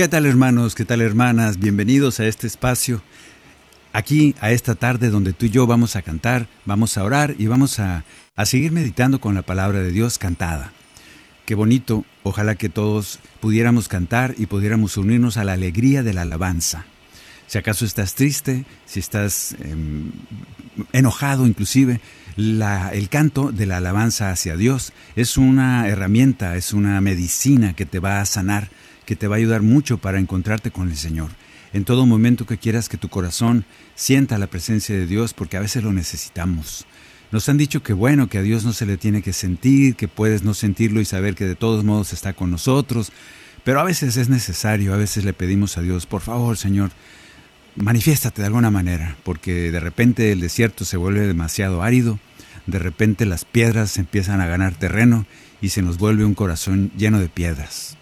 ¿Qué tal hermanos? ¿Qué tal hermanas? Bienvenidos a este espacio, aquí a esta tarde donde tú y yo vamos a cantar, vamos a orar y vamos a, a seguir meditando con la palabra de Dios cantada. Qué bonito, ojalá que todos pudiéramos cantar y pudiéramos unirnos a la alegría de la alabanza. Si acaso estás triste, si estás em, enojado inclusive, la- el canto de la alabanza hacia Dios es una herramienta, es una medicina que te va a sanar, que te va a ayudar mucho para encontrarte con el Señor. En todo momento que quieras que tu corazón sienta la presencia de Dios, porque a veces lo necesitamos. Nos han dicho que bueno, que a Dios no se le tiene que sentir, que puedes no sentirlo y saber que de todos modos está con nosotros, pero a veces es necesario, a veces le pedimos a Dios, por favor, Señor, manifiéstate de alguna manera, porque de repente el desierto se vuelve demasiado árido, de repente las piedras empiezan a ganar terreno y se nos vuelve un corazón lleno de piedras.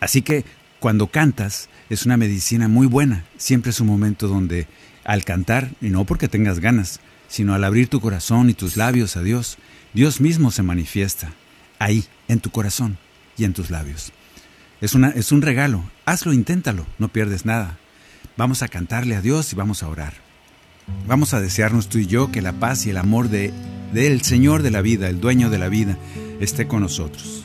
Así que cuando cantas es una medicina muy buena, siempre es un momento donde al cantar, y no porque tengas ganas, sino al abrir tu corazón y tus labios a Dios, Dios mismo se manifiesta ahí, en tu corazón y en tus labios. Es, una, es un regalo, hazlo, inténtalo, no pierdes nada. Vamos a cantarle a Dios y vamos a orar. Vamos a desearnos tú y yo que la paz y el amor de del Señor de la vida, el dueño de la vida, esté con nosotros.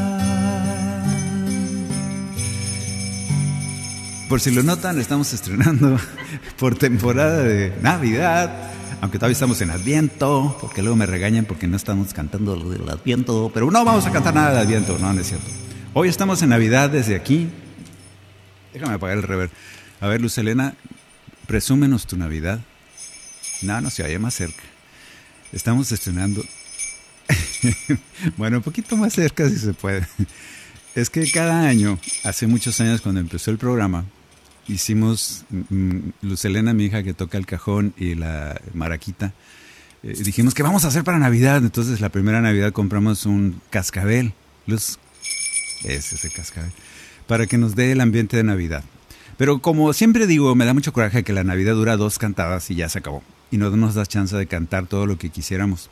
Por si lo notan, estamos estrenando por temporada de Navidad. Aunque todavía estamos en Adviento, porque luego me regañan porque no estamos cantando lo del Adviento. Pero no vamos a cantar nada de Adviento, no, no es cierto. Hoy estamos en Navidad desde aquí. Déjame apagar el rever. A ver, Luz Elena, presúmenos tu Navidad. No, no se vaya más cerca. Estamos estrenando. bueno, un poquito más cerca si se puede. Es que cada año, hace muchos años cuando empezó el programa, hicimos, mm, Luz Elena, mi hija que toca el cajón y la maraquita, eh, dijimos que vamos a hacer para Navidad. Entonces la primera Navidad compramos un cascabel. Luz, es ese cascabel, para que nos dé el ambiente de Navidad. Pero como siempre digo, me da mucho coraje que la Navidad dura dos cantadas y ya se acabó. Y no nos da chance de cantar todo lo que quisiéramos.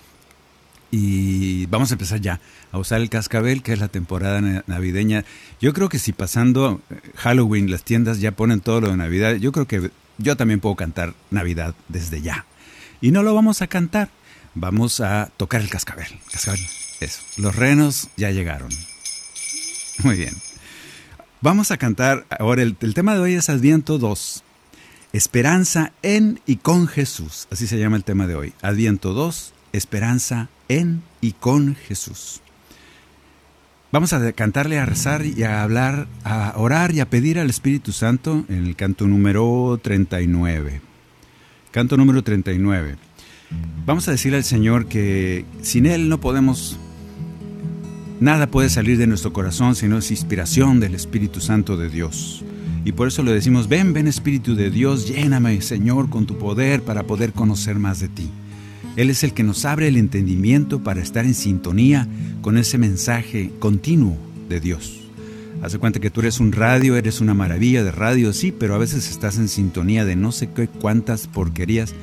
Y vamos a empezar ya a usar el cascabel, que es la temporada na- navideña. Yo creo que si pasando eh, Halloween las tiendas ya ponen todo lo de Navidad, yo creo que yo también puedo cantar Navidad desde ya. Y no lo vamos a cantar, vamos a tocar el cascabel. Cascabel, eso. Los renos ya llegaron. Muy bien. Vamos a cantar ahora, el, el tema de hoy es Adviento 2. Esperanza en y con Jesús. Así se llama el tema de hoy. Adviento 2, Esperanza en y con Jesús. Vamos a cantarle, a rezar y a hablar, a orar y a pedir al Espíritu Santo en el canto número 39. Canto número 39. Vamos a decirle al Señor que sin Él no podemos, nada puede salir de nuestro corazón sino es inspiración del Espíritu Santo de Dios. Y por eso le decimos, ven, ven Espíritu de Dios, lléname Señor con tu poder para poder conocer más de ti. Él es el que nos abre el entendimiento para estar en sintonía con ese mensaje continuo de Dios. Hace cuenta que tú eres un radio, eres una maravilla de radio, sí, pero a veces estás en sintonía de no sé qué cuántas porquerías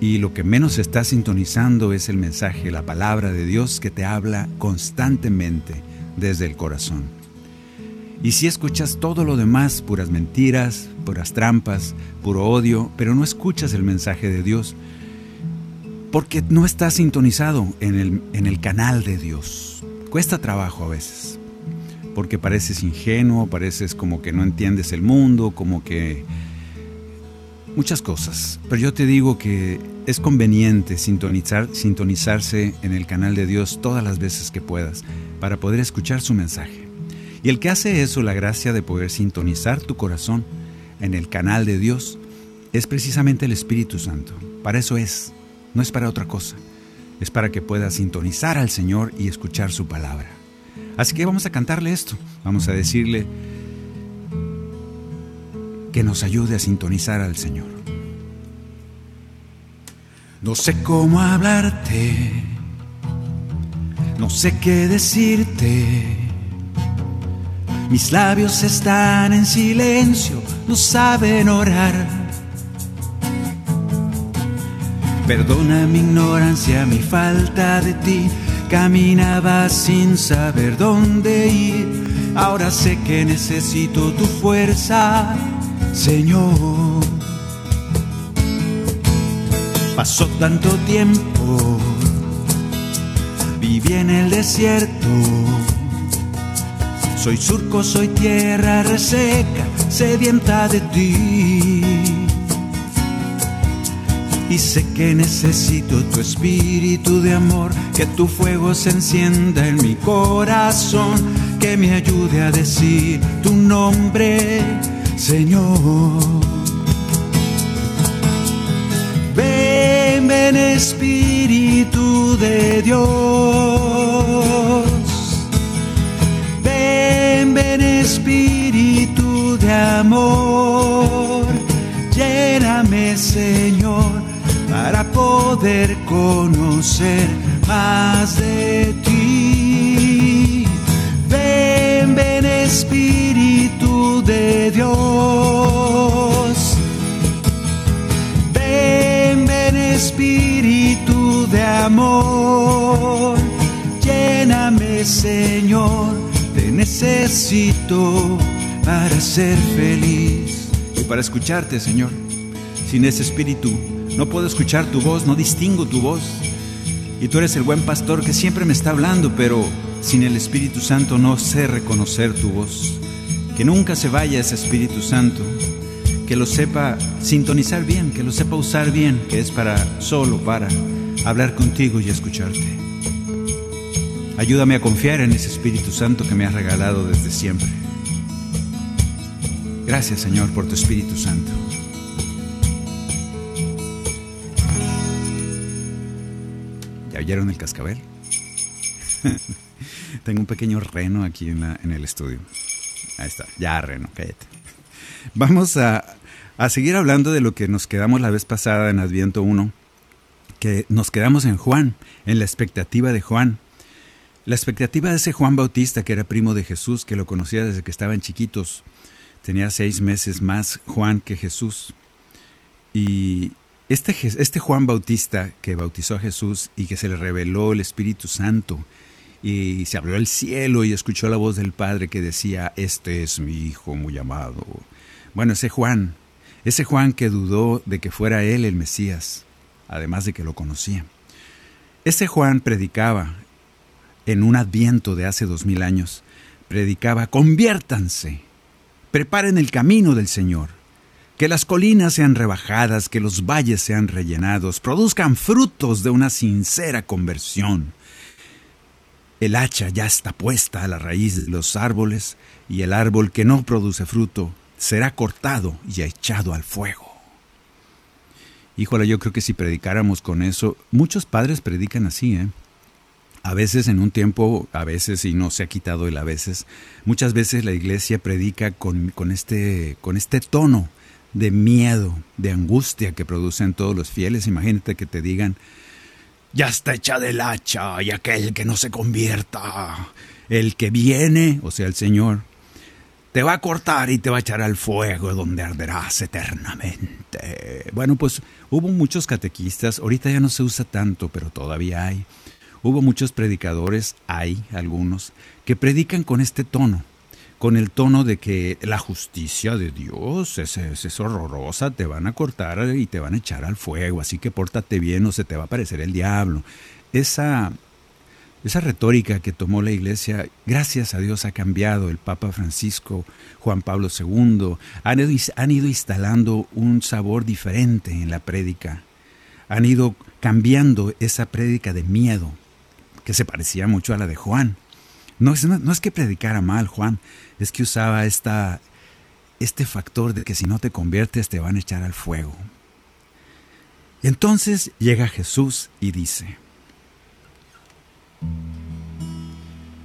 y lo que menos estás sintonizando es el mensaje, la palabra de Dios que te habla constantemente desde el corazón. Y si escuchas todo lo demás, puras mentiras, puras trampas, puro odio, pero no escuchas el mensaje de Dios, porque no estás sintonizado en el, en el canal de Dios. Cuesta trabajo a veces, porque pareces ingenuo, pareces como que no entiendes el mundo, como que muchas cosas. Pero yo te digo que es conveniente sintonizar, sintonizarse en el canal de Dios todas las veces que puedas para poder escuchar su mensaje. Y el que hace eso, la gracia de poder sintonizar tu corazón en el canal de Dios, es precisamente el Espíritu Santo. Para eso es, no es para otra cosa. Es para que puedas sintonizar al Señor y escuchar su palabra. Así que vamos a cantarle esto. Vamos a decirle que nos ayude a sintonizar al Señor. No sé cómo hablarte, no sé qué decirte mis labios están en silencio, no saben orar. Perdona mi ignorancia, mi falta de ti. Caminaba sin saber dónde ir. Ahora sé que necesito tu fuerza, Señor. Pasó tanto tiempo, viví en el desierto soy surco, soy tierra reseca, sedienta de ti. Y sé que necesito tu espíritu de amor, que tu fuego se encienda en mi corazón, que me ayude a decir tu nombre, Señor. Ven, ven Espíritu de Dios. Ven Espíritu de amor, lléname Señor para poder conocer más de ti. Ven, ven Espíritu de Dios. Ven, ven Espíritu de amor, lléname Señor necesito para ser feliz y para escucharte, Señor. Sin ese espíritu no puedo escuchar tu voz, no distingo tu voz. Y tú eres el buen pastor que siempre me está hablando, pero sin el Espíritu Santo no sé reconocer tu voz. Que nunca se vaya ese Espíritu Santo, que lo sepa sintonizar bien, que lo sepa usar bien, que es para solo para hablar contigo y escucharte. Ayúdame a confiar en ese Espíritu Santo que me has regalado desde siempre. Gracias Señor por tu Espíritu Santo. Oyeron el cascabel? Tengo un pequeño reno aquí en, el estudio. Ahí está, ya reno, cállate. Vamos a, a seguir hablando de lo que nos quedamos la vez pasada en Adviento 1, que nos quedamos en Juan, en la expectativa de Juan. La expectativa de ese Juan Bautista, que era primo de Jesús, que lo conocía desde que estaban chiquitos, tenía seis meses más Juan que Jesús. Y este, este Juan Bautista que bautizó a Jesús y que se le reveló el Espíritu Santo y se abrió el cielo y escuchó la voz del Padre que decía, este es mi Hijo muy amado. Bueno, ese Juan, ese Juan que dudó de que fuera él el Mesías, además de que lo conocía. Ese Juan predicaba en un adviento de hace dos mil años, predicaba, conviértanse, preparen el camino del Señor, que las colinas sean rebajadas, que los valles sean rellenados, produzcan frutos de una sincera conversión. El hacha ya está puesta a la raíz de los árboles y el árbol que no produce fruto será cortado y echado al fuego. Híjole, yo creo que si predicáramos con eso, muchos padres predican así, ¿eh? A veces en un tiempo, a veces, y no se ha quitado el a veces, muchas veces la iglesia predica con, con, este, con este tono de miedo, de angustia que producen todos los fieles. Imagínate que te digan, ya está echada el hacha y aquel que no se convierta, el que viene, o sea, el Señor, te va a cortar y te va a echar al fuego donde arderás eternamente. Bueno, pues hubo muchos catequistas, ahorita ya no se usa tanto, pero todavía hay Hubo muchos predicadores, hay algunos, que predican con este tono, con el tono de que la justicia de Dios es, horrorosa, te van a cortar y te van a echar al fuego, así que pórtate bien o se te va a aparecer el diablo. Esa, esa retórica que tomó la iglesia, gracias a Dios ha cambiado. El Papa Francisco, Juan Pablo II, han ido, han ido instalando un sabor diferente en la prédica. Han ido cambiando esa prédica de miedo que se parecía mucho a la de Juan. No es, no, es que predicara mal Juan, es que usaba esta, este factor de que si no te conviertes te van a echar al fuego. Entonces llega Jesús y dice,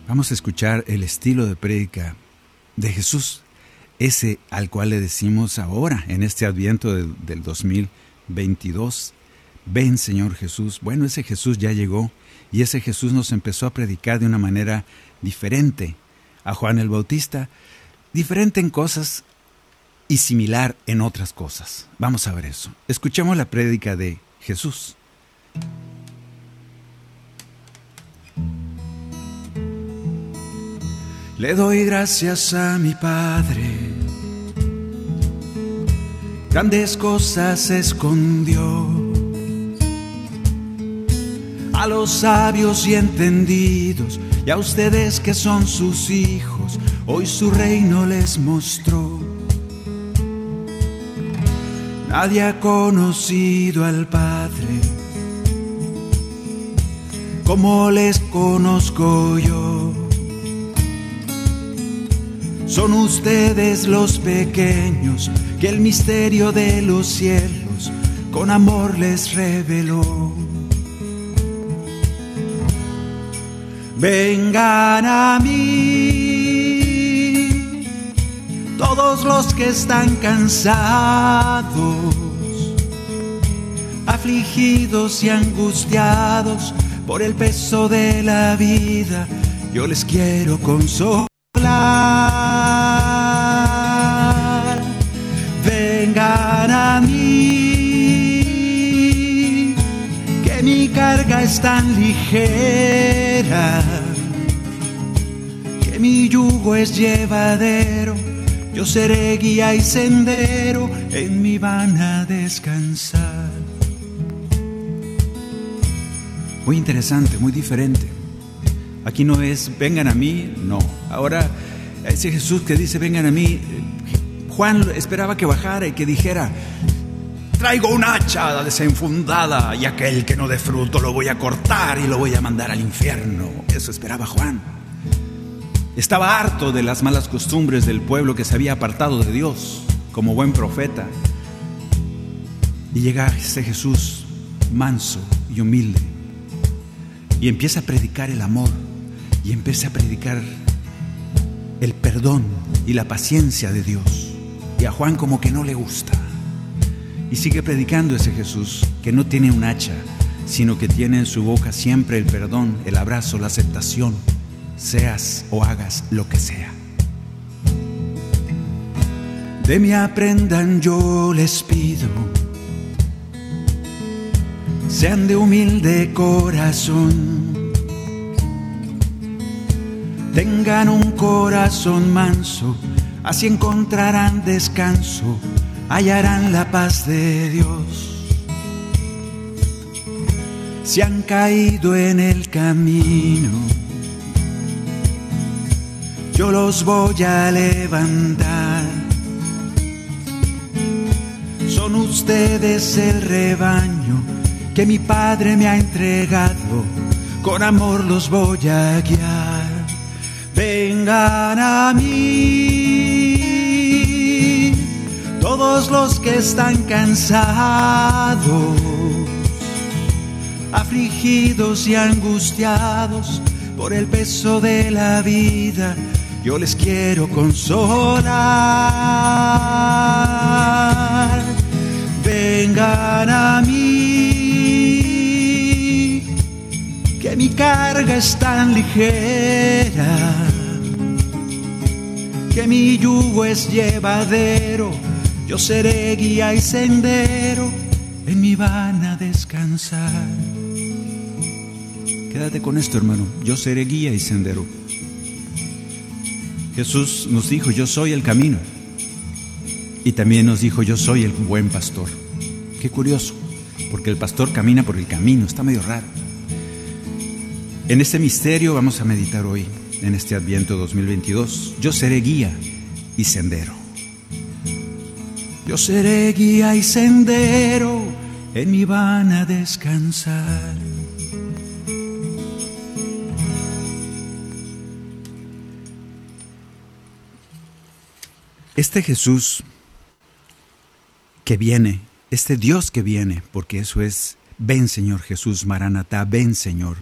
vamos a escuchar el estilo de prédica de Jesús, ese al cual le decimos ahora, en este adviento del, del 2022, ven Señor Jesús. Bueno, ese Jesús ya llegó y ese Jesús nos empezó a predicar de una manera diferente a Juan el Bautista, diferente en cosas y similar en otras cosas. Vamos a ver eso. Escuchemos la prédica de Jesús. Le doy gracias a mi Padre. Grandes cosas escondió a los sabios y entendidos, y a ustedes que son sus hijos, hoy su reino les mostró. Nadie ha conocido al Padre como les conozco yo. Son ustedes los pequeños que el misterio de los cielos con amor les reveló. Vengan a mí todos los que están cansados, afligidos y angustiados por el peso de la vida. Yo les quiero consolar. Vengan a mí, que mi carga es tan ligera que mi yugo es llevadero, yo seré guía y sendero, en mi van a descansar. Muy interesante, muy diferente. Aquí no es vengan a mí, no. Ahora ese Jesús que dice vengan a mí, Juan esperaba que bajara y que dijera, Traigo un hacha desenfundada y aquel que no dé fruto lo voy a cortar y lo voy a mandar al infierno. Eso esperaba Juan. Estaba harto de las malas costumbres del pueblo que se había apartado de Dios como buen profeta. Y llega ese Jesús manso y humilde y empieza a predicar el amor y empieza a predicar el perdón y la paciencia de Dios. Y a Juan como que no le gusta. Y sigue predicando ese Jesús que no tiene un hacha, sino que tiene en su boca siempre el perdón, el abrazo, la aceptación, seas o hagas lo que sea. De mí aprendan yo les pido, sean de humilde corazón, tengan un corazón manso, así encontrarán descanso hallarán la paz de Dios. Si han caído en el camino, yo los voy a levantar. Son ustedes el rebaño que mi Padre me ha entregado. Con amor los voy a guiar. Vengan a mí todos los que están cansados, afligidos y angustiados por el peso de la vida yo les quiero consolar. Vengan a mí, que mi carga es tan ligera, que mi yugo es llevadero, yo seré guía y sendero, en mi van a descansar. Quédate con esto, hermano, yo seré guía y sendero. Jesús nos dijo, yo soy el camino. Y también nos dijo, yo soy el buen pastor. Qué curioso, porque el pastor camina por el camino, está medio raro. En este misterio vamos a meditar hoy, en este Adviento 2022. Yo seré guía y sendero. Yo seré guía y sendero, en mi van a descansar. Este Jesús que viene, este Dios que viene, porque eso es, ven Señor Jesús, Maranatá, ven Señor,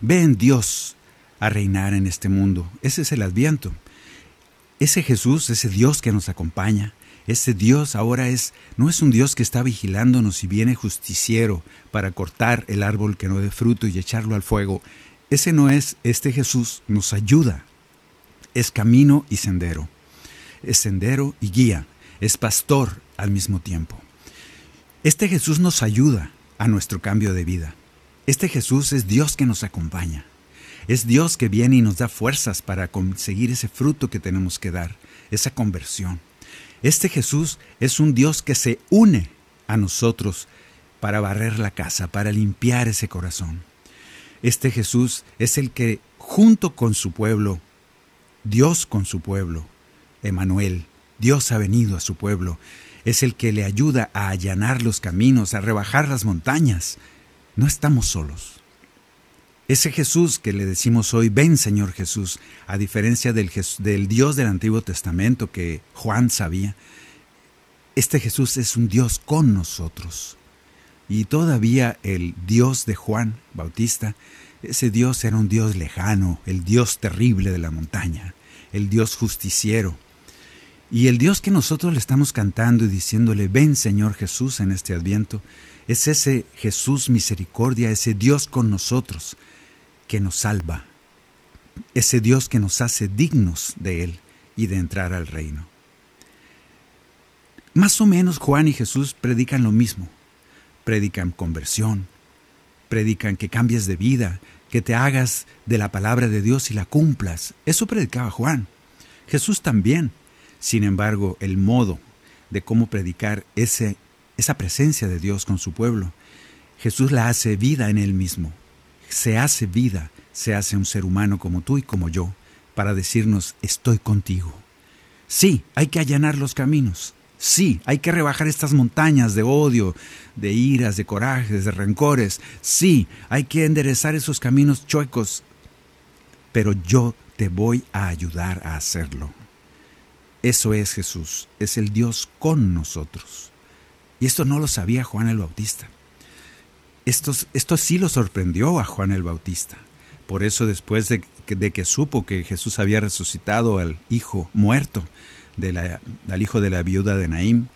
ven Dios a reinar en este mundo. Ese es el adviento. Ese Jesús, ese Dios que nos acompaña, ese Dios ahora es, no es un Dios que está vigilándonos y viene justiciero para cortar el árbol que no dé fruto y echarlo al fuego. Ese no es, este Jesús nos ayuda, es camino y sendero es sendero y guía, es pastor al mismo tiempo. Este Jesús nos ayuda a nuestro cambio de vida. Este Jesús es Dios que nos acompaña. Es Dios que viene y nos da fuerzas para conseguir ese fruto que tenemos que dar, esa conversión. Este Jesús es un Dios que se une a nosotros para barrer la casa, para limpiar ese corazón. Este Jesús es el que, junto con su pueblo, Dios con su pueblo, Emanuel, Dios ha venido a su pueblo, es el que le ayuda a allanar los caminos, a rebajar las montañas. No estamos solos. Ese Jesús que le decimos hoy, ven Señor Jesús, a diferencia del, del Dios del Antiguo Testamento que Juan sabía, este Jesús es un Dios con nosotros. Y todavía el Dios de Juan Bautista, ese Dios era un Dios lejano, el Dios terrible de la montaña, el Dios justiciero, y el Dios que nosotros le estamos cantando y diciéndole, ven Señor Jesús en este adviento, es ese Jesús misericordia, ese Dios con nosotros que nos salva, ese Dios que nos hace dignos de Él y de entrar al reino. Más o menos Juan y Jesús predican lo mismo, predican conversión, predican que cambies de vida, que te hagas de la palabra de Dios y la cumplas. Eso predicaba Juan. Jesús también sin embargo, el modo de cómo predicar ese, esa presencia de Dios con su pueblo, Jesús la hace vida en él mismo. Se hace vida, se hace un ser humano como tú y como yo, para decirnos, estoy contigo. Sí, hay que allanar los caminos. Sí, hay que rebajar estas montañas de odio, de iras, de corajes, de rencores. Sí, hay que enderezar esos caminos chuecos. Pero yo te voy a ayudar a hacerlo. Eso es Jesús, es el Dios con nosotros. Y esto no lo sabía Juan el Bautista. Esto, sí lo sorprendió a Juan el Bautista. Por eso después de, que supo que Jesús había resucitado al hijo muerto, de al hijo de la viuda de Naim,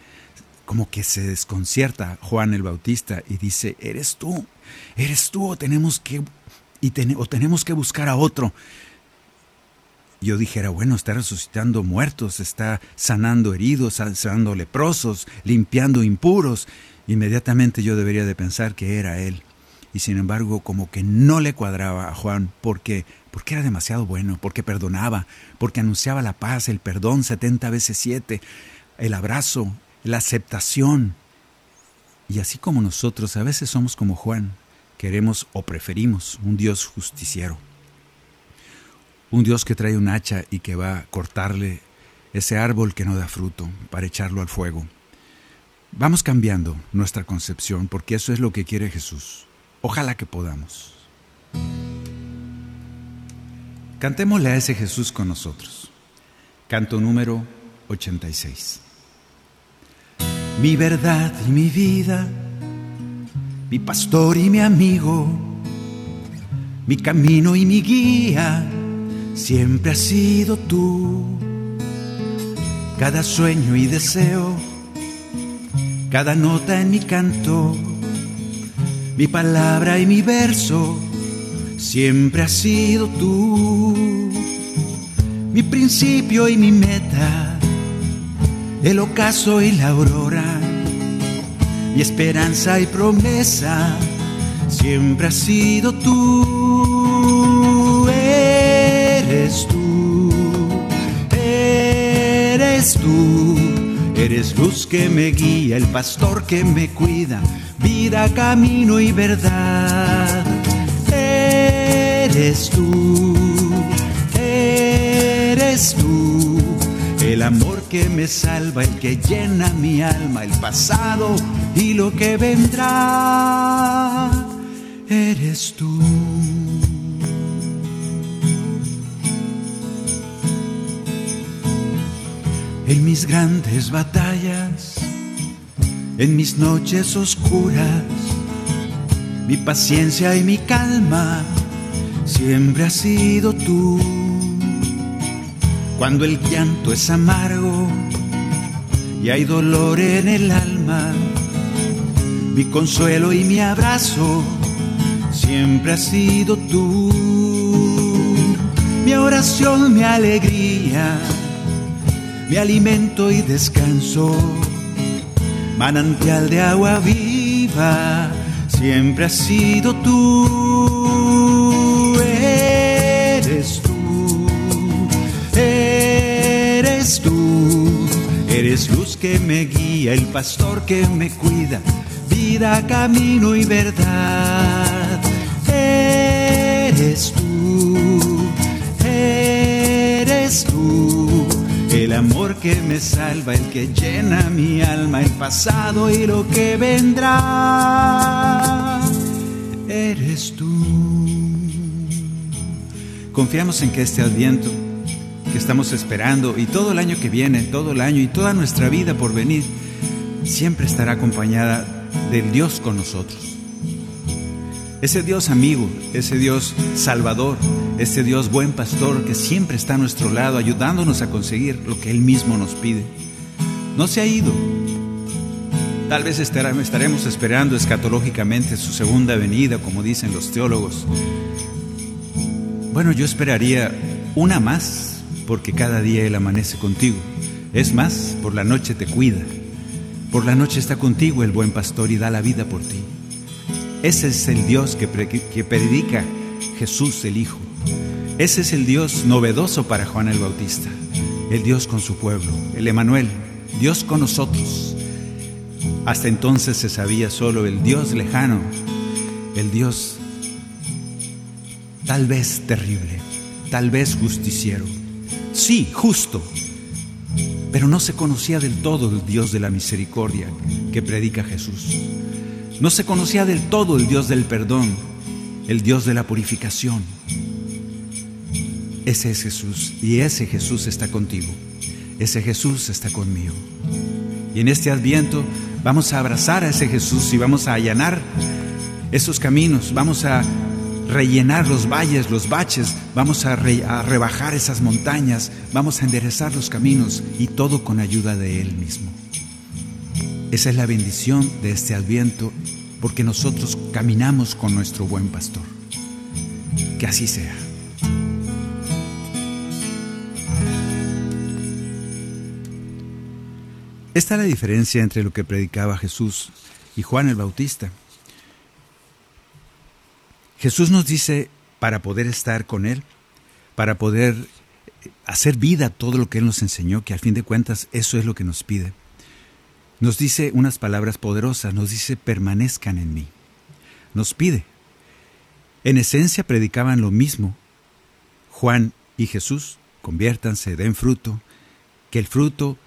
como que se desconcierta Juan el Bautista y dice, eres tú, eres tú o tenemos que, y o tenemos que buscar a otro yo dijera, bueno, está resucitando muertos, está sanando heridos, sanando leprosos, limpiando impuros. Inmediatamente yo debería de pensar que era él. Y sin embargo, como que no le cuadraba a Juan porque, porque era demasiado bueno, porque perdonaba, porque anunciaba la paz, el perdón 70 veces 7, el abrazo, la aceptación. Y así como nosotros a veces somos como Juan, queremos o preferimos un Dios justiciero un Dios que trae un hacha y que va a cortarle ese árbol que no da fruto para echarlo al fuego. Vamos cambiando nuestra concepción porque eso es lo que quiere Jesús. Ojalá que podamos. Cantémosle a ese Jesús con nosotros. Canto número 86. Mi verdad y mi vida, mi pastor y mi amigo, mi camino y mi guía, siempre has sido tú. Cada sueño y deseo, cada nota en mi canto, mi palabra y mi verso, siempre has sido tú, mi principio y mi meta, el ocaso y la aurora, mi esperanza y promesa, siempre has sido tú, Eres luz que me guía, el pastor que me cuida, vida, camino y verdad eres tú, eres tú, el amor que me salva, el que llena mi alma, el pasado y lo que vendrá, eres tú. En mis grandes batallas, en mis noches oscuras, mi paciencia y mi calma siempre has sido tú. Cuando el llanto es amargo y hay dolor en el alma, mi consuelo y mi abrazo siempre has sido tú. Mi oración, mi alegría, mi alimento y descanso, manantial de agua viva siempre has sido tú. Eres tú, eres tú, eres luz que me guía, el pastor que me cuida, vida, camino y verdad. Eres que me salva, el que llena mi alma, el pasado y lo que vendrá, eres tú. Confiamos en que este adviento que estamos esperando y todo el año que viene, todo el año y toda nuestra vida por venir, siempre estará acompañada del Dios con nosotros. Ese Dios amigo, ese Dios salvador, ese Dios buen pastor que siempre está a nuestro lado ayudándonos a conseguir lo que Él mismo nos pide. No se ha ido. Tal vez estaremos esperando escatológicamente su segunda venida, como dicen los teólogos. Bueno, yo esperaría una más, porque cada día Él amanece contigo. Es más, por la noche te cuida. Por la noche está contigo el buen pastor y da la vida por ti. Ese es el Dios que predica Jesús el Hijo. Ese es el Dios novedoso para Juan el Bautista. El Dios con su pueblo, el Emanuel, Dios con nosotros. Hasta entonces se sabía solo el Dios lejano, el Dios tal vez terrible, tal vez justiciero. Sí, justo, pero no se conocía del todo el Dios de la misericordia que predica Jesús. No se conocía del todo el Dios del perdón, el Dios de la purificación. Ese es Jesús y ese Jesús está contigo. Ese Jesús está conmigo. Y en este adviento vamos a abrazar a ese Jesús y vamos a allanar esos caminos, vamos a rellenar los valles, los baches, vamos a, a, rebajar esas montañas, vamos a enderezar los caminos y todo con ayuda de Él mismo. Esa es la bendición de este adviento porque nosotros caminamos con nuestro buen pastor. Que así sea. Esta es la diferencia entre lo que predicaba Jesús y Juan el Bautista. Jesús nos dice, para poder estar con Él, para poder hacer vida todo lo que Él nos enseñó, que al fin de cuentas eso es lo que nos pide, nos dice unas palabras poderosas, nos dice, permanezcan en mí. Nos pide. En esencia predicaban lo mismo. Juan y Jesús, conviértanse, den fruto, que el fruto,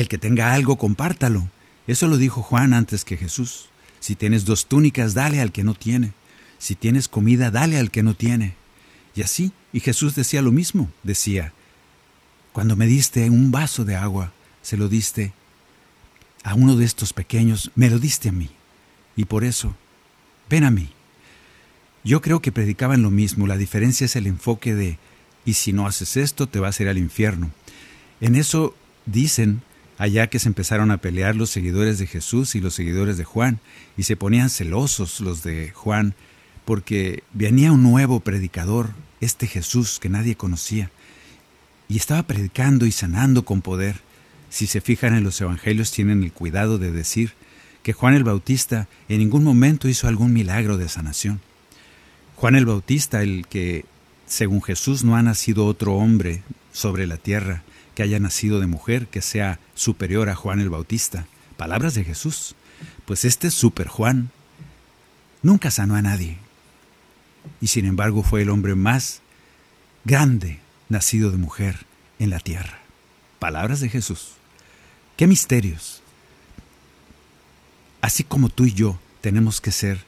el que tenga algo, compártalo, Eso lo dijo Juan antes que Jesús. Si tienes dos túnicas, dale al que no tiene. Si tienes comida, dale al que no tiene. Y así, y Jesús decía lo mismo, decía, cuando me diste un vaso de agua, se lo diste a uno de estos pequeños, me lo diste a mí. Y por eso, ven a mí. Yo creo que predicaban lo mismo, la diferencia es el enfoque de, y si no haces esto, te vas a ir al infierno. En eso dicen allá que se empezaron a pelear los seguidores de Jesús y los seguidores de Juan, y se ponían celosos los de Juan, porque venía un nuevo predicador, este Jesús que nadie conocía, y estaba predicando y sanando con poder. Si se fijan en los evangelios tienen el cuidado de decir que Juan el Bautista en ningún momento hizo algún milagro de sanación. Juan el Bautista, el que, según Jesús, no ha nacido otro hombre sobre la tierra que haya nacido de mujer que sea superior a Juan el Bautista. Palabras de Jesús. Pues este super Juan nunca sanó a nadie. Y sin embargo fue el hombre más grande nacido de mujer en la tierra. Palabras de Jesús. Qué misterios. Así como tú y yo tenemos que ser,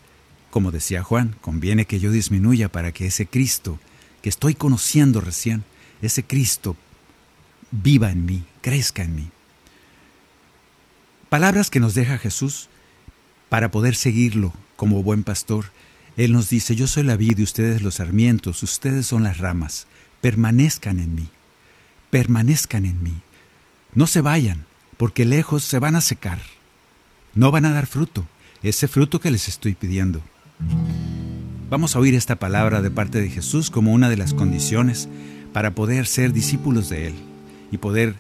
como decía Juan, conviene que yo disminuya para que ese Cristo que estoy conociendo recién, ese Cristo viva en mí, crezca en mí. Palabras que nos deja Jesús para poder seguirlo como buen pastor. Él nos dice, yo soy la vid y ustedes los sarmientos, ustedes son las ramas, permanezcan en mí, permanezcan en mí. No se vayan, porque lejos se van a secar. No van a dar fruto, ese fruto que les estoy pidiendo. Vamos a oír esta palabra de parte de Jesús como una de las condiciones para poder ser discípulos de Él y poder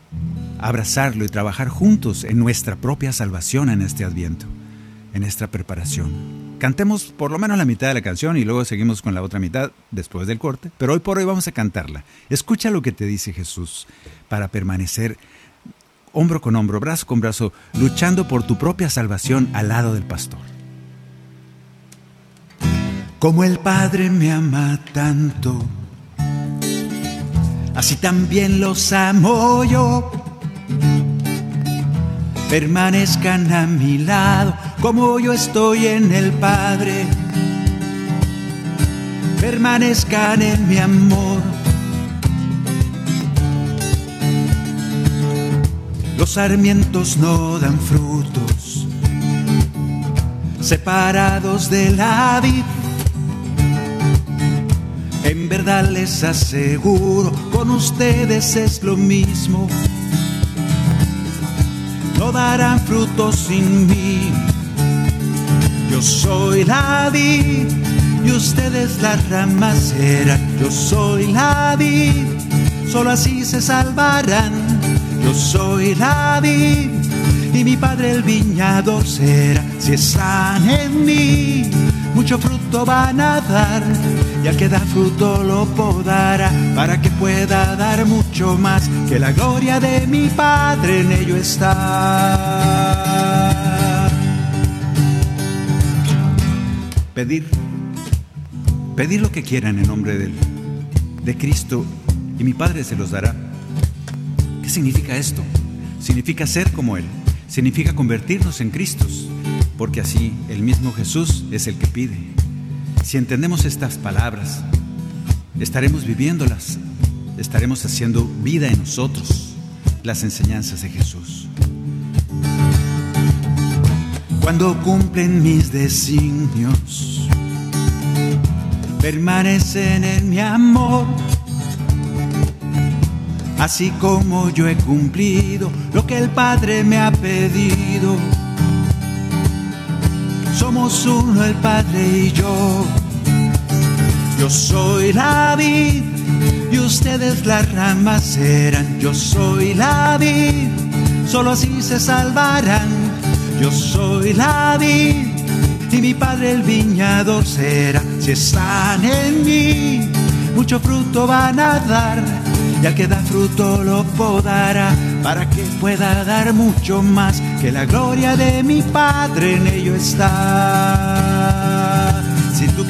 abrazarlo y trabajar juntos en nuestra propia salvación en este adviento, en esta preparación. Cantemos por lo menos la mitad de la canción y luego seguimos con la otra mitad después del corte, pero hoy por hoy vamos a cantarla. Escucha lo que te dice Jesús para permanecer hombro con hombro, brazo con brazo, luchando por tu propia salvación al lado del pastor. Como el Padre me ama tanto, así también los amo yo. Permanezcan a mi lado como yo estoy en el Padre. Permanezcan en mi amor. Los sarmientos no dan frutos, separados de la vid en verdad les aseguro, con ustedes es lo mismo. No darán frutos sin mí. Yo soy la vid y ustedes las ramas serán. Yo soy la vid, solo así se salvarán. Yo soy la vid y mi padre el viñador será. Si están en mí, mucho fruto van a dar y al que da fruto lo podará para que pueda dar mucho más que la gloria de mi Padre en ello está. Pedir, pedir lo que quieran en nombre de, de Cristo y mi Padre se los dará. ¿Qué significa esto? Significa ser como Él, significa convertirnos en Cristos, porque así el mismo Jesús es el que pide. Si entendemos estas palabras, estaremos viviéndolas, estaremos haciendo vida en nosotros las enseñanzas de Jesús. Cuando cumplen mis designios, permanecen en mi amor, así como yo he cumplido lo que el Padre me ha pedido somos uno el Padre y yo. Yo soy la vid y ustedes las ramas serán. Yo soy la vid, solo así se salvarán. Yo soy la vid y mi Padre el viñador será. Si están en mí, mucho fruto van a dar y al que da fruto lo podará para que pueda dar mucho más que la gloria de mi Padre en ello está.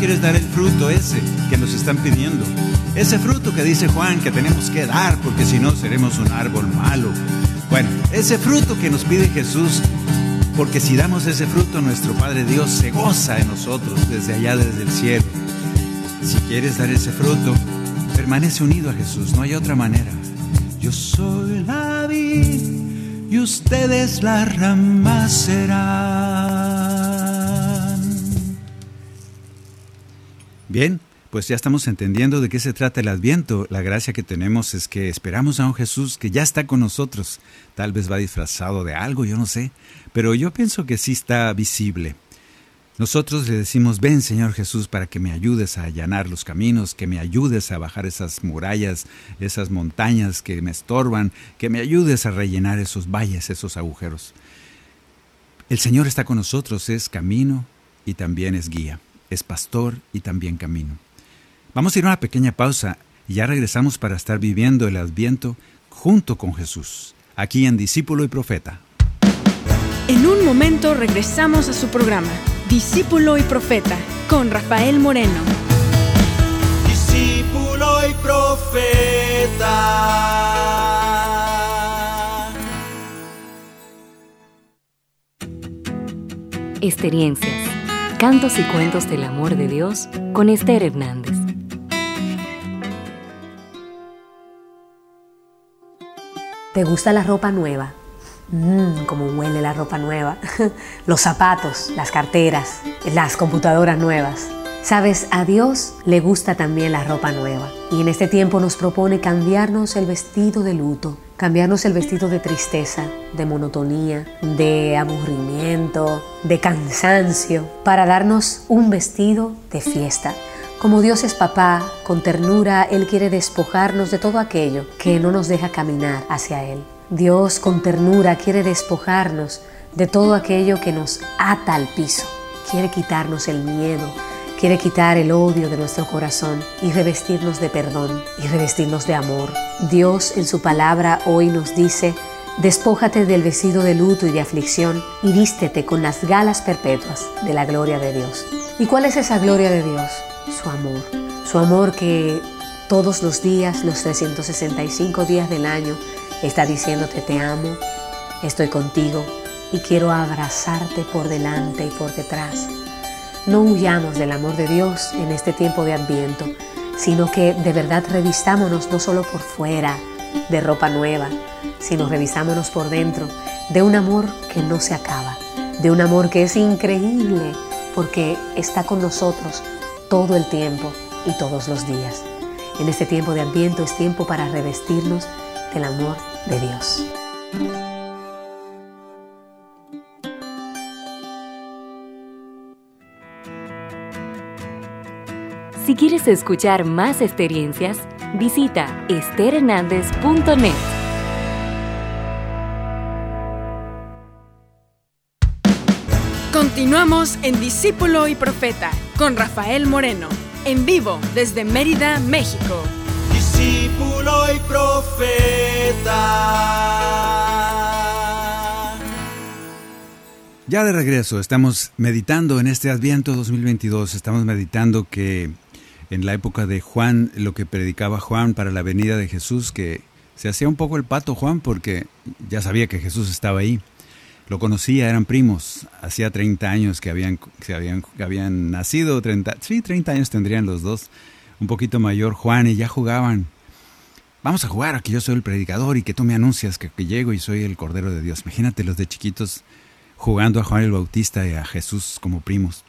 Quieres dar el fruto ese que nos están pidiendo, ese fruto que dice Juan que tenemos que dar porque si no seremos un árbol malo. Bueno, ese fruto que nos pide Jesús, porque si damos ese fruto, nuestro Padre Dios se goza en nosotros desde allá, desde el cielo. Si quieres dar ese fruto, permanece unido a Jesús, no hay otra manera. Yo soy la vid y ustedes la rama serán. Bien, pues ya estamos entendiendo de qué se trata el adviento. La gracia que tenemos es que esperamos a un Jesús que ya está con nosotros. Tal vez va disfrazado de algo, yo no sé, pero yo pienso que sí está visible. Nosotros le decimos, ven Señor Jesús para que me ayudes a allanar los caminos, que me ayudes a bajar esas murallas, esas montañas que me estorban, que me ayudes a rellenar esos valles, esos agujeros. El Señor está con nosotros, es camino y también es guía, es pastor y también camino. Vamos a ir a una pequeña pausa y ya regresamos para estar viviendo el adviento junto con Jesús, aquí en Discípulo y Profeta. En un momento regresamos a su programa, Discípulo y Profeta, con Rafael Moreno. Discípulo y Profeta. Experiencias, cantos y cuentos del amor de Dios con Esther Hernández. ¿Te gusta la ropa nueva? Mmm, cómo huele la ropa nueva. Los zapatos, las carteras, las computadoras nuevas. Sabes, a Dios le gusta también la ropa nueva. Y en este tiempo nos propone cambiarnos el vestido de luto, cambiarnos el vestido de tristeza, de monotonía, de aburrimiento, de cansancio, para darnos un vestido de fiesta como Dios es papá, con ternura, Él quiere despojarnos de todo aquello que no nos deja caminar hacia Él. Dios con ternura quiere despojarnos de todo aquello que nos ata al piso. Quiere quitarnos el miedo, quiere quitar el odio de nuestro corazón y revestirnos de perdón y revestirnos de amor. Dios en su palabra hoy nos dice, despójate del vestido de luto y de aflicción y vístete con las galas perpetuas de la gloria de Dios. ¿Y cuál es esa gloria de Dios? su amor. Su amor que todos los días, los 365 días del año, está diciéndote te amo, estoy contigo y quiero abrazarte por delante y por detrás. No huyamos del amor de Dios en este tiempo de adviento, sino que de verdad revistámonos no solo por fuera de ropa nueva, sino revisámonos por dentro de un amor que no se acaba, de un amor que es increíble porque está con nosotros todo el tiempo y todos los días. En este tiempo de Adviento es tiempo para revestirnos del amor de Dios. Si quieres escuchar más experiencias, visita estherhernandez.net. Continuamos en Discípulo y Profeta con Rafael Moreno, en vivo desde Mérida, México. Discípulo y Profeta. Ya de regreso, estamos meditando en este Adviento 2022, estamos meditando que en la época de Juan, lo que predicaba Juan para la venida de Jesús, que se hacía un poco el pato Juan porque ya sabía que Jesús estaba ahí lo conocía, eran primos. Hacía 30 años que habían, que habían, habían nacido, 30, sí, 30 años tendrían los dos. Un poquito mayor Juan y ya jugaban. Vamos a jugar a que yo soy el predicador y que tú me anuncias que, que llego y soy el Cordero de Dios. Imagínate los de chiquitos jugando a Juan el Bautista y a Jesús como primos.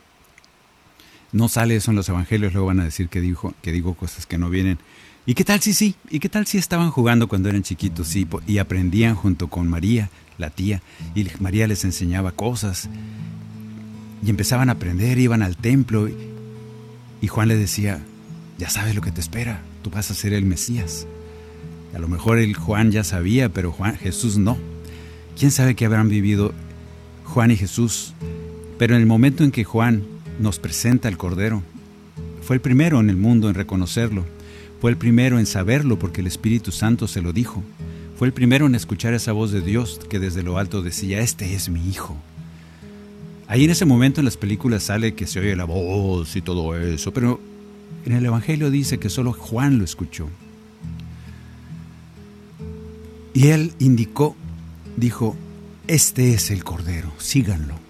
No sale eso en los evangelios, luego van a decir que, dijo, que digo cosas que no vienen. ¿Y qué tal si sí? ¿Y qué tal si estaban jugando cuando eran chiquitos sí, y aprendían junto con María la tía, y María les enseñaba cosas. Y empezaban a aprender, iban al templo, y Juan le decía, ya sabes lo que te espera, tú vas a ser el Mesías. A lo mejor el Juan ya sabía, pero Juan, Jesús no. ¿Quién sabe qué habrán vivido Juan y Jesús? Pero en el momento en que Juan nos presenta al Cordero, fue el primero en el mundo en reconocerlo, fue el primero en saberlo porque el Espíritu Santo se lo dijo. Fue el primero en escuchar esa voz de Dios que desde lo alto decía, este es mi hijo. Ahí en ese momento en las películas sale que se oye la voz y todo eso, pero en el Evangelio dice que solo Juan lo escuchó. Y él indicó, dijo, este es el Cordero, síganlo.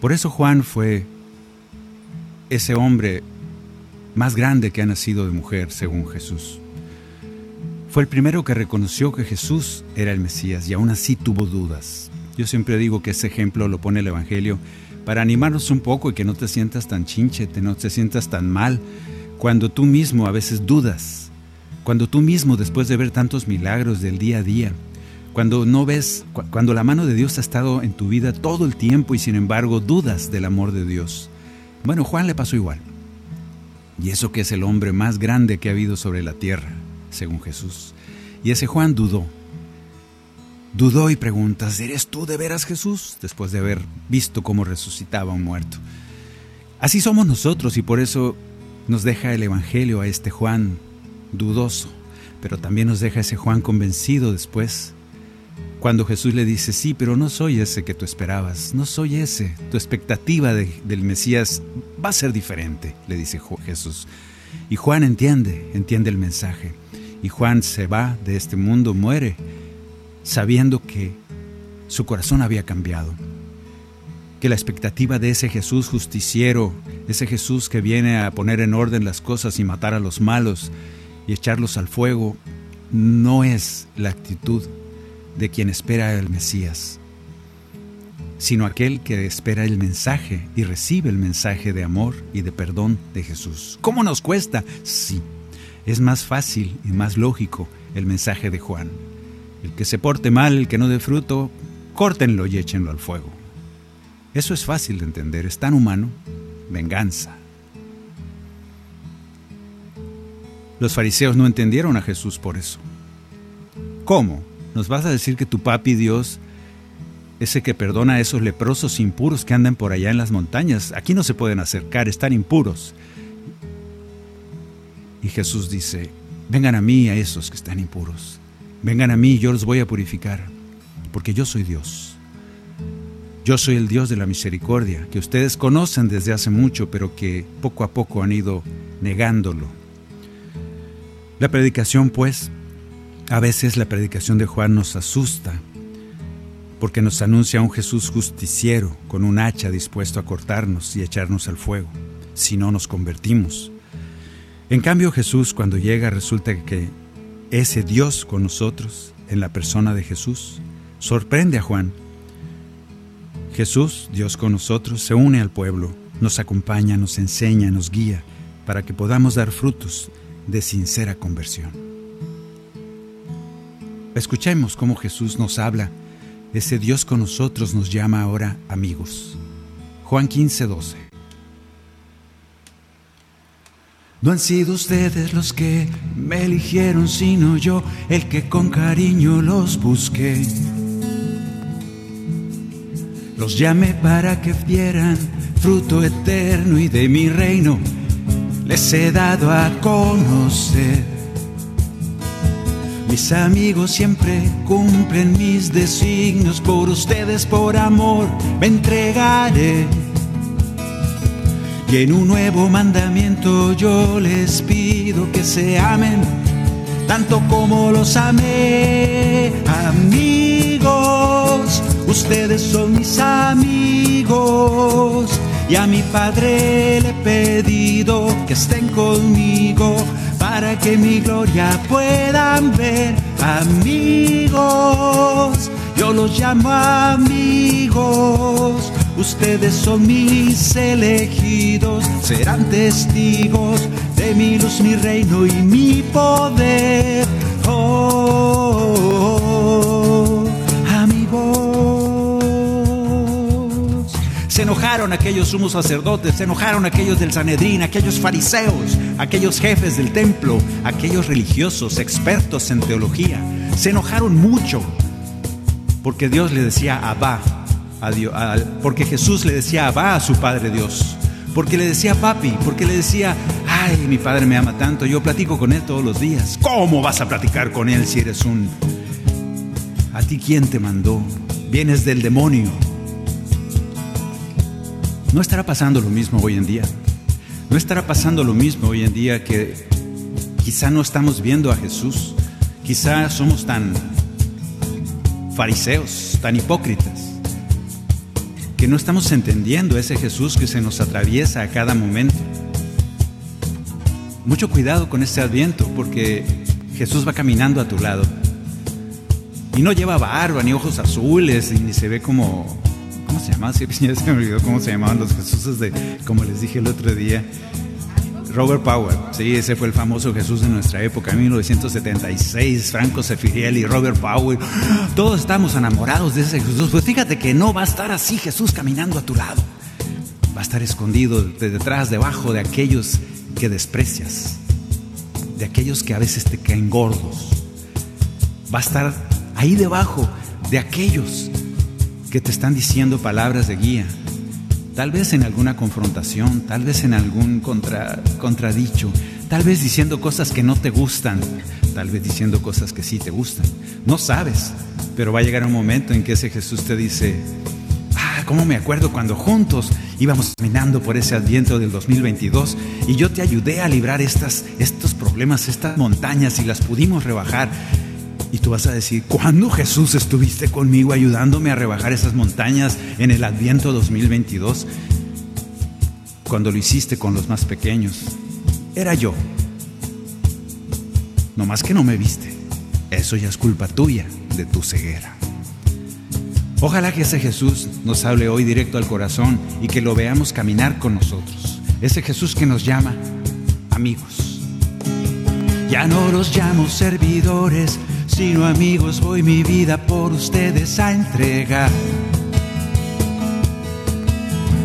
Por eso Juan fue ese hombre más grande que ha nacido de mujer, según Jesús. Fue el primero que reconoció que Jesús era el Mesías y aún así tuvo dudas. Yo siempre digo que ese ejemplo lo pone el Evangelio para animarnos un poco y que no te sientas tan chinche, no te sientas tan mal, cuando tú mismo a veces dudas, cuando tú mismo después de ver tantos milagros del día a día, cuando no ves, cuando la mano de Dios ha estado en tu vida todo el tiempo y sin embargo dudas del amor de Dios. Bueno, Juan le pasó igual. Y eso que es el hombre más grande que ha habido sobre la tierra, según Jesús. Y ese Juan dudó. Dudó y preguntas, ¿eres tú de veras Jesús? Después de haber visto cómo resucitaba un muerto. Así somos nosotros y por eso nos deja el Evangelio a este Juan dudoso, pero también nos deja ese Juan convencido después cuando Jesús le dice, sí, pero no soy ese que tú esperabas, no soy ese, tu expectativa del Mesías va a ser diferente, le dice Jesús. Y Juan entiende, entiende el mensaje. Y Juan se va de este mundo, muere, sabiendo que su corazón había cambiado. Que la expectativa de ese Jesús justiciero, ese Jesús que viene a poner en orden las cosas y matar a los malos y echarlos al fuego, no es la actitud de quien espera el Mesías, sino aquel que espera el mensaje y recibe el mensaje de amor y de perdón de Jesús. ¿Cómo nos cuesta? Sí, es más fácil y más lógico el mensaje de Juan. El que se porte mal, el que no dé fruto, córtenlo y échenlo al fuego. Eso es fácil de entender, es tan humano. Venganza. Los fariseos no entendieron a Jesús por eso. ¿Cómo? ¿Nos vas a decir que tu papi Dios, ese que perdona a esos leprosos impuros que andan por allá en las montañas, aquí no se pueden acercar, están impuros? Y Jesús dice, vengan a mí a esos que están impuros, vengan a mí, yo los voy a purificar, porque yo soy Dios. Yo soy el Dios de la misericordia, que ustedes conocen desde hace mucho, pero que poco a poco han ido negándolo. La predicación, pues, a veces la predicación de Juan nos asusta porque nos anuncia un Jesús justiciero con un hacha dispuesto a cortarnos y echarnos al fuego, si no nos convertimos. En cambio Jesús cuando llega resulta que ese Dios con nosotros, en la persona de Jesús, sorprende a Juan. Jesús, Dios con nosotros, se une al pueblo, nos acompaña, nos enseña, nos guía, para que podamos dar frutos de sincera conversión. Escuchemos cómo Jesús nos habla. Ese Dios con nosotros nos llama ahora amigos. Juan 15, 12. No han sido ustedes los que me eligieron, sino yo el que con cariño los busqué. Los llamé para que dieran fruto eterno y de mi reino les he dado a conocer. Mis amigos siempre cumplen mis designios, por ustedes por amor me entregaré. Y en un nuevo mandamiento yo les pido que se amen tanto como los amé. Amigos, ustedes son mis amigos. Y a mi Padre le he pedido que estén conmigo para que mi gloria puedan ver amigos. Yo los llamo amigos. Ustedes son mis elegidos, serán testigos de mi luz, mi reino y mi poder. Oh, Se enojaron aquellos sumos sacerdotes, se enojaron aquellos del Sanedrín, aquellos fariseos, aquellos jefes del templo, aquellos religiosos expertos en teología, se enojaron mucho porque Dios le decía Abba, a Dios, porque Jesús le decía Abba a su Padre Dios, porque le decía papi, porque le decía, ay, mi Padre me ama tanto, yo platico con Él todos los días. ¿Cómo vas a platicar con Él si eres un... ¿A ti quién te mandó? Vienes del demonio. ¿No estará pasando lo mismo hoy en día? ¿No estará pasando lo mismo hoy en día que quizá no estamos viendo a Jesús? Quizá somos tan fariseos, tan hipócritas, que no estamos entendiendo ese Jesús que se nos atraviesa a cada momento. Mucho cuidado con este adviento porque Jesús va caminando a tu lado. Y no lleva barba, ni ojos azules, ni se ve como... ¿Cómo se llama? Sí, ya se olvidó cómo se llamaban los Jesuses de, como les dije el otro día. Robert Powell, sí, ese fue el famoso Jesús de nuestra época, en 1976, Franco Sefirielli, Robert Powell, todos estamos enamorados de ese Jesús, pues fíjate que no va a estar así Jesús caminando a tu lado, va a estar escondido de detrás, debajo de aquellos que desprecias, de aquellos que a veces te caen gordos, va a estar ahí debajo de aquellos que te están diciendo palabras de guía, tal vez en alguna confrontación, tal vez en algún contra, contradicho, tal vez diciendo cosas que no te gustan, tal vez diciendo cosas que sí te gustan. No sabes, pero va a llegar un momento en que ese Jesús te dice, ah, ¿cómo me acuerdo cuando juntos íbamos caminando por ese adviento del 2022 y yo te ayudé a librar estas, estos problemas, estas montañas y las pudimos rebajar? Y tú vas a decir, ¿cuándo Jesús estuviste conmigo ayudándome a rebajar esas montañas en el Adviento 2022? Cuando lo hiciste con los más pequeños. Era yo. No más que no me viste. Eso ya es culpa tuya, de tu ceguera. Ojalá que ese Jesús nos hable hoy directo al corazón y que lo veamos caminar con nosotros. Ese Jesús que nos llama amigos. Ya no los llamo servidores, sino amigos, voy mi vida por ustedes a entregar.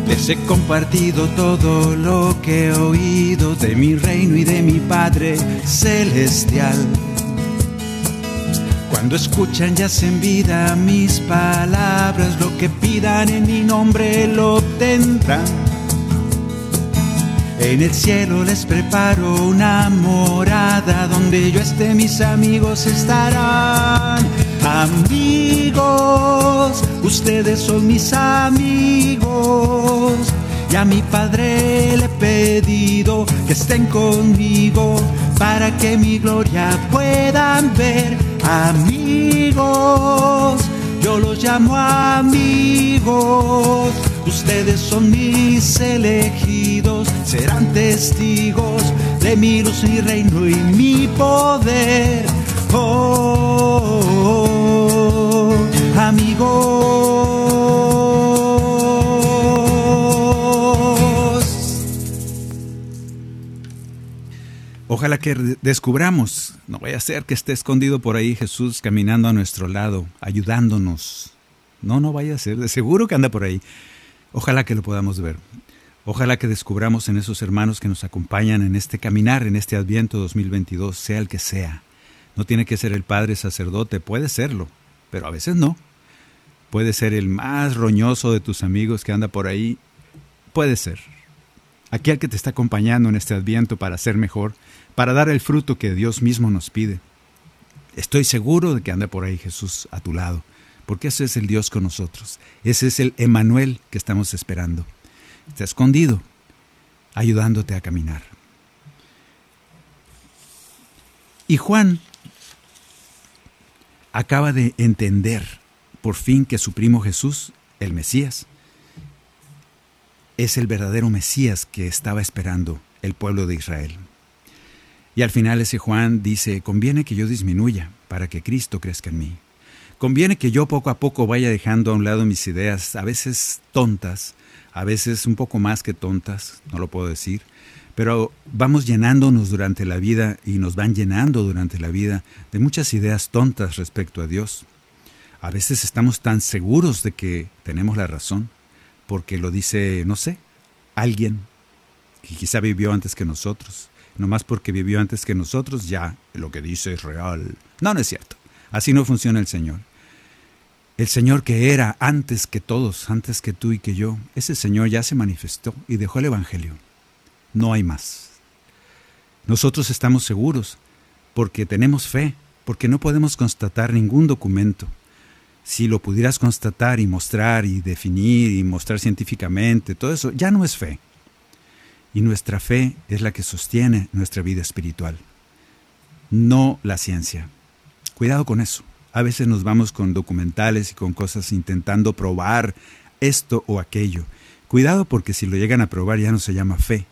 Les he compartido todo lo que he oído de mi reino y de mi Padre celestial. Cuando escuchan y hacen vida mis palabras, lo que pidan en mi nombre lo tendrán. En el cielo les preparo una morada donde yo esté, mis amigos estarán. Amigos, ustedes son mis amigos. Y a mi Padre le he pedido que estén conmigo para que mi gloria puedan ver. Amigos, yo los llamo amigos. Ustedes son mis elegidos, serán testigos de mi luz, mi reino y mi poder. Oh, amigos. Ojalá que descubramos, no vaya a ser que esté escondido por ahí Jesús caminando a nuestro lado, ayudándonos. No, no vaya a ser, de seguro que anda por ahí. Ojalá que lo podamos ver. Ojalá que descubramos en esos hermanos que nos acompañan en este caminar, en este Adviento 2022, sea el que sea. No tiene que ser el padre sacerdote, puede serlo, pero a veces no. Puede ser el más roñoso de tus amigos que anda por ahí, puede ser. Aquel que te está acompañando en este Adviento para ser mejor, para dar el fruto que Dios mismo nos pide. Estoy seguro de que anda por ahí Jesús a tu lado, porque ese es el Dios con nosotros. Ese es el Emanuel que estamos esperando. Está escondido, ayudándote a caminar. Y Juan acaba de entender por fin que su primo Jesús, el Mesías, es el verdadero Mesías que estaba esperando el pueblo de Israel. Y al final ese Juan dice, conviene que yo disminuya para que Cristo crezca en mí. Conviene que yo poco a poco vaya dejando a un lado mis ideas, a veces tontas, a veces un poco más que tontas, no lo puedo decir, pero vamos llenándonos durante la vida y nos van llenando durante la vida de muchas ideas tontas respecto a Dios. A veces estamos tan seguros de que tenemos la razón, porque lo dice, no sé, alguien que quizá vivió antes que nosotros. No más porque vivió antes que nosotros, ya lo que dice es real. No, no es cierto. Así no funciona el Señor. El Señor que era antes que todos, antes que tú y que yo, ese Señor ya se manifestó y dejó el Evangelio. No hay más. Nosotros estamos seguros porque tenemos fe, porque no podemos constatar ningún documento. Si lo pudieras constatar y mostrar y definir y mostrar científicamente, todo eso ya no es fe. Y nuestra fe es la que sostiene nuestra vida espiritual, no la ciencia. Cuidado con eso. A veces nos vamos con documentales y con cosas intentando probar esto o aquello. Cuidado porque si lo llegan a probar ya no se llama fe.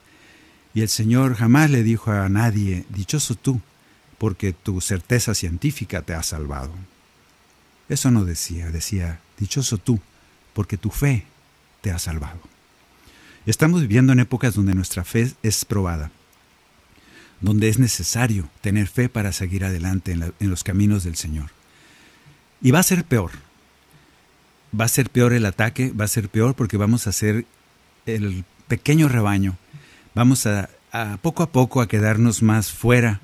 Y el Señor jamás le dijo a nadie, dichoso tú, porque tu certeza científica te ha salvado. Eso no decía, decía, dichoso tú, porque tu fe te ha salvado. Estamos viviendo en épocas donde nuestra fe es probada, donde es necesario tener fe para seguir adelante en, los caminos del Señor. Y va a ser peor, va a ser peor el ataque, va a ser peor porque vamos a ser el pequeño rebaño, vamos a, poco a poco a quedarnos más fuera,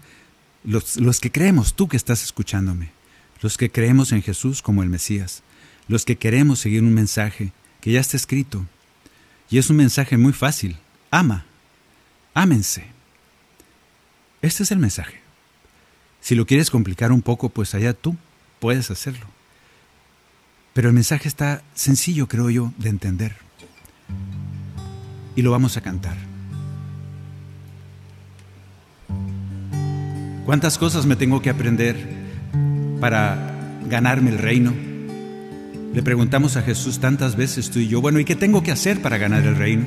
los, los que creemos, tú que estás escuchándome, los que creemos en Jesús como el Mesías, los que queremos seguir un mensaje que ya está escrito. Y es un mensaje muy fácil. Ama. Ámense. Este es el mensaje. Si lo quieres complicar un poco, pues allá tú puedes hacerlo. Pero el mensaje está sencillo, creo yo, de entender. Y lo vamos a cantar. ¿Cuántas cosas me tengo que aprender para ganarme el reino? Le preguntamos a Jesús tantas veces tú y yo, bueno, ¿y qué tengo que hacer para ganar el reino?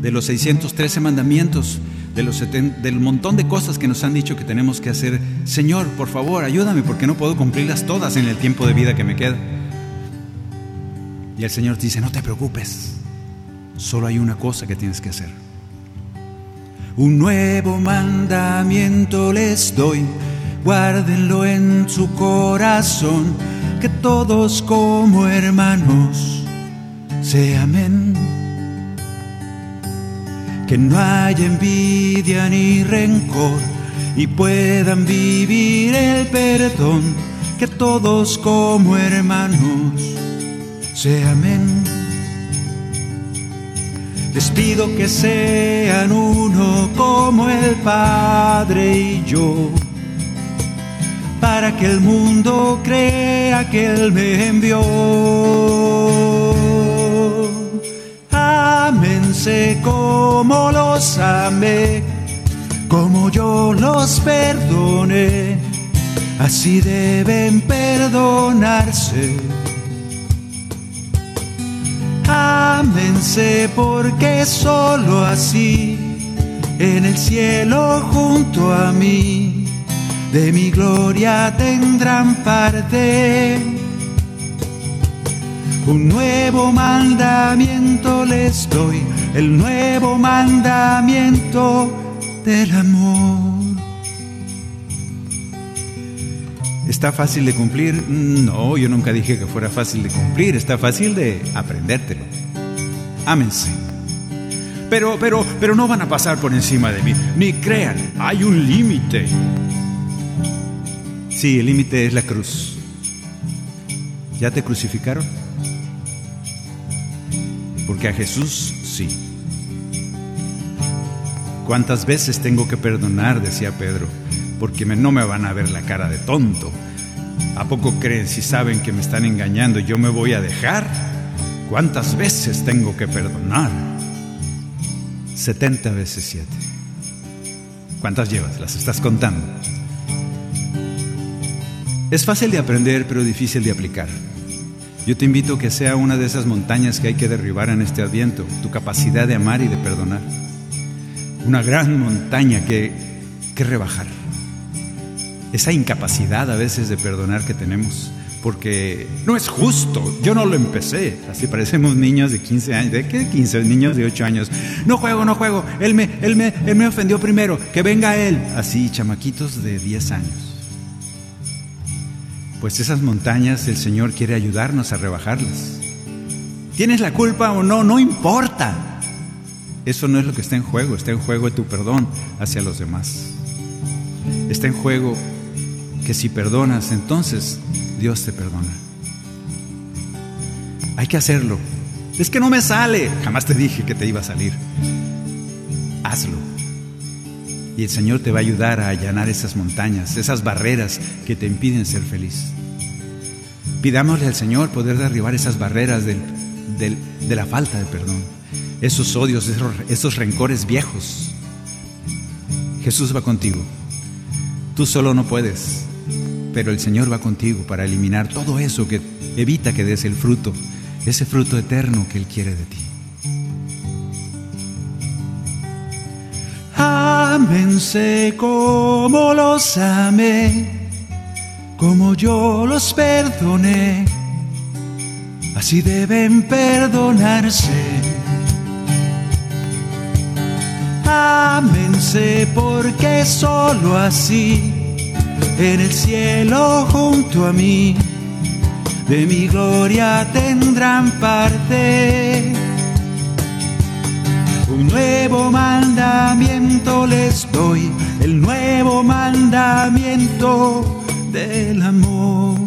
De los 613 mandamientos, del montón de cosas que nos han dicho que tenemos que hacer. Señor, por favor, ayúdame porque no puedo cumplirlas todas en el tiempo de vida que me queda. Y el Señor dice, no te preocupes, solo hay una cosa que tienes que hacer. Un nuevo mandamiento les doy, guárdenlo en su corazón, que todos como hermanos se amen que no haya envidia ni rencor y puedan vivir el perdón, que todos como hermanos se amen. Les pido que sean uno como el Padre y yo, para que el mundo crea que Él me envió Ámense como los amé, como yo los perdoné, así deben perdonarse. Ámense porque solo así, en el cielo junto a mí, de mi gloria tendrán parte. Un nuevo mandamiento les doy, el nuevo mandamiento del amor. ¿Está fácil de cumplir? No, yo nunca dije que fuera fácil de cumplir, está fácil de aprendértelo. Ámense. Pero, pero, pero no van a pasar por encima de mí, ni crean, hay un límite. Sí, el límite es la cruz. ¿Ya te crucificaron? porque a Jesús sí. ¿Cuántas veces tengo que perdonar? decía Pedro, porque no me van a ver la cara de tonto. ¿A poco creen si saben que me están engañando yo me voy a dejar? ¿Cuántas veces tengo que perdonar? 70 veces 7. ¿Cuántas llevas? ¿Las estás contando? Es fácil de aprender, pero difícil de aplicar. Yo te invito a que sea una de esas montañas que hay que derribar en este adviento, tu capacidad de amar y de perdonar. Una gran montaña que, que rebajar. Esa incapacidad a veces de perdonar que tenemos, porque no es justo, yo no lo empecé. Así parecemos niños de 15 años, ¿de qué 15? Niños de 8 años. No juego, no juego, él me, él me, él me ofendió primero, que venga él. Así, chamaquitos de 10 años pues esas montañas el Señor quiere ayudarnos a rebajarlas. ¿Tienes la culpa o no? No importa. Eso no es lo que está en juego, está en juego tu perdón hacia los demás. Está en juego que si perdonas, entonces Dios te perdona. Hay que hacerlo. Es que no me sale. Jamás te dije que te iba a salir. Hazlo. Y el Señor te va a ayudar a allanar esas montañas, esas barreras que te impiden ser feliz. Pidámosle al Señor poder derribar esas barreras de la falta de perdón, esos odios, esos, esos rencores viejos. Jesús va contigo. Tú solo no puedes. pero el Señor va contigo para eliminar todo eso que evita que des el fruto, ese fruto eterno que Él quiere de ti. Ámense como los amé, como yo los perdoné, así deben perdonarse. Ámense porque solo así en el cielo junto a mí, de mi gloria tendrán parte. Nuevo mandamiento les doy, el nuevo mandamiento del amor.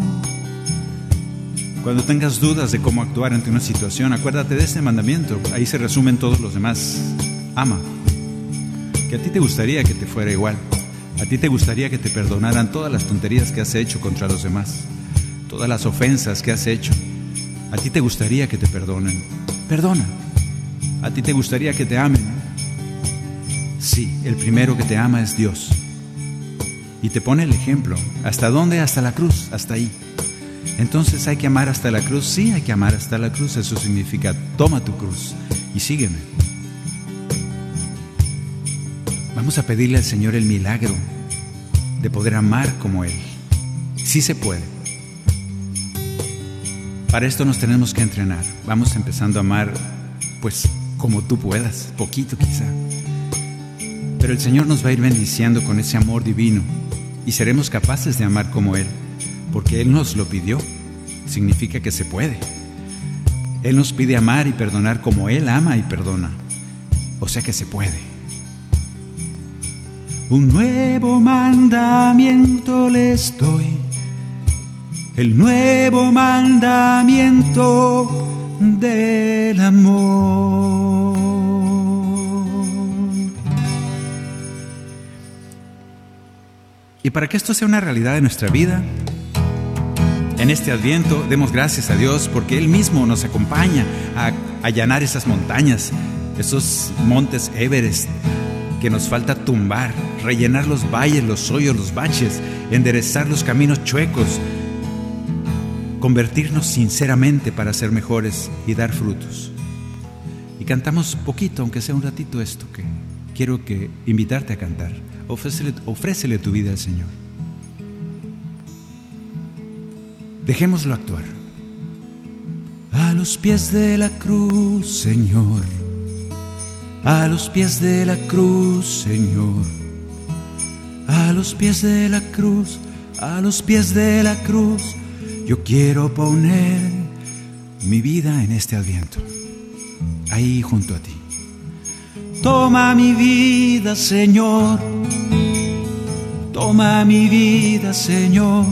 Cuando tengas dudas de cómo actuar ante una situación, acuérdate de este mandamiento. Ahí se resumen todos los demás. Ama. Que a ti te gustaría que te fuera igual. A ti te gustaría que te perdonaran todas las tonterías que has hecho contra los demás, todas las ofensas que has hecho. A ti te gustaría que te perdonen. Perdona. A ti te gustaría que te amen. Sí, el primero que te ama es Dios. Y te pone el ejemplo. ¿Hasta dónde? Hasta la cruz, hasta ahí. Entonces hay que amar hasta la cruz. Sí, hay que amar hasta la cruz. Eso significa, toma tu cruz y sígueme. Vamos a pedirle al Señor el milagro de poder amar como Él. Sí se puede. Para esto nos tenemos que entrenar. Vamos empezando a amar, pues como tú puedas, poquito quizá. Pero el Señor nos va a ir bendiciendo con ese amor divino y seremos capaces de amar como Él, porque Él nos lo pidió. Significa que se puede. Él nos pide amar y perdonar como Él ama y perdona. O sea que se puede. Un nuevo mandamiento les doy, el nuevo mandamiento del amor. Y para que esto sea una realidad de nuestra vida, en este adviento demos gracias a Dios porque Él mismo nos acompaña a allanar esas montañas, esos montes Everest que nos falta tumbar, rellenar los valles, los hoyos, los baches, enderezar los caminos chuecos, convertirnos sinceramente para ser mejores y dar frutos. Y cantamos poquito, aunque sea un ratito esto, que quiero que invitarte a cantar. Ofrécele, ofrécele tu vida al Señor. Dejémoslo actuar. A los pies de la cruz, Señor a los pies de la cruz, Señor. A los pies de la cruz, a los pies de la cruz, yo quiero poner mi vida en este adviento, ahí junto a ti. Toma mi vida, Señor. Toma mi vida, Señor.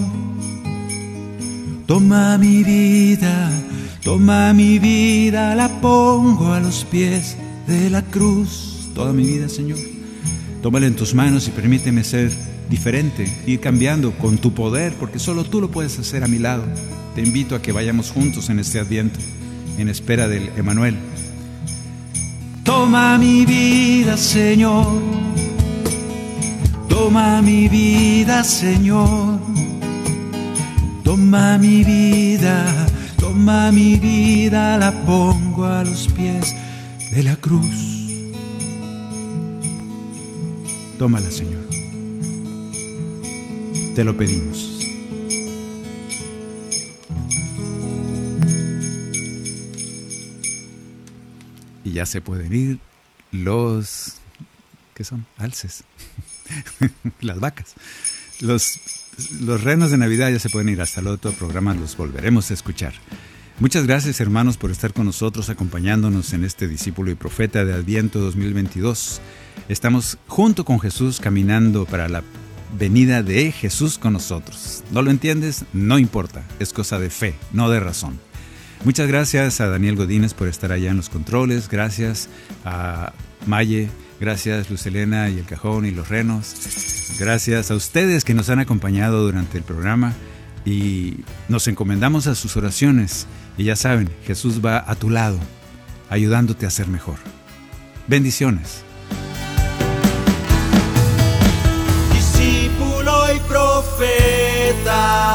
Toma mi vida, toma mi vida, la pongo a los pies de la cruz toda mi vida, Señor. Tómala en tus manos y permíteme ser diferente, ir cambiando con tu poder, porque solo tú lo puedes hacer a mi lado. Te invito a que vayamos juntos en este adviento, en espera del Emanuel. Toma mi vida, Señor. Toma mi vida, Señor. Toma mi vida, toma mi vida, la pongo a los pies de la cruz. Tómala, Señor. Te lo pedimos. Y ya se pueden ir los... ¿Qué son? Alces. Las vacas. Los, los renos de Navidad ya se pueden ir. Hasta el otro programa los volveremos a escuchar. Muchas gracias hermanos por estar con nosotros acompañándonos en este discípulo y profeta de Adviento 2022. Estamos junto con Jesús caminando para la venida de Jesús con nosotros. ¿No lo entiendes? No importa, es cosa de fe, no de razón. Muchas gracias a Daniel Godínez por estar allá en los controles, gracias a Maye, gracias Lucelena y el cajón y los renos, gracias a ustedes que nos han acompañado durante el programa y nos encomendamos a sus oraciones y ya saben, Jesús va a tu lado, ayudándote a ser mejor. Bendiciones. Profeta lugar.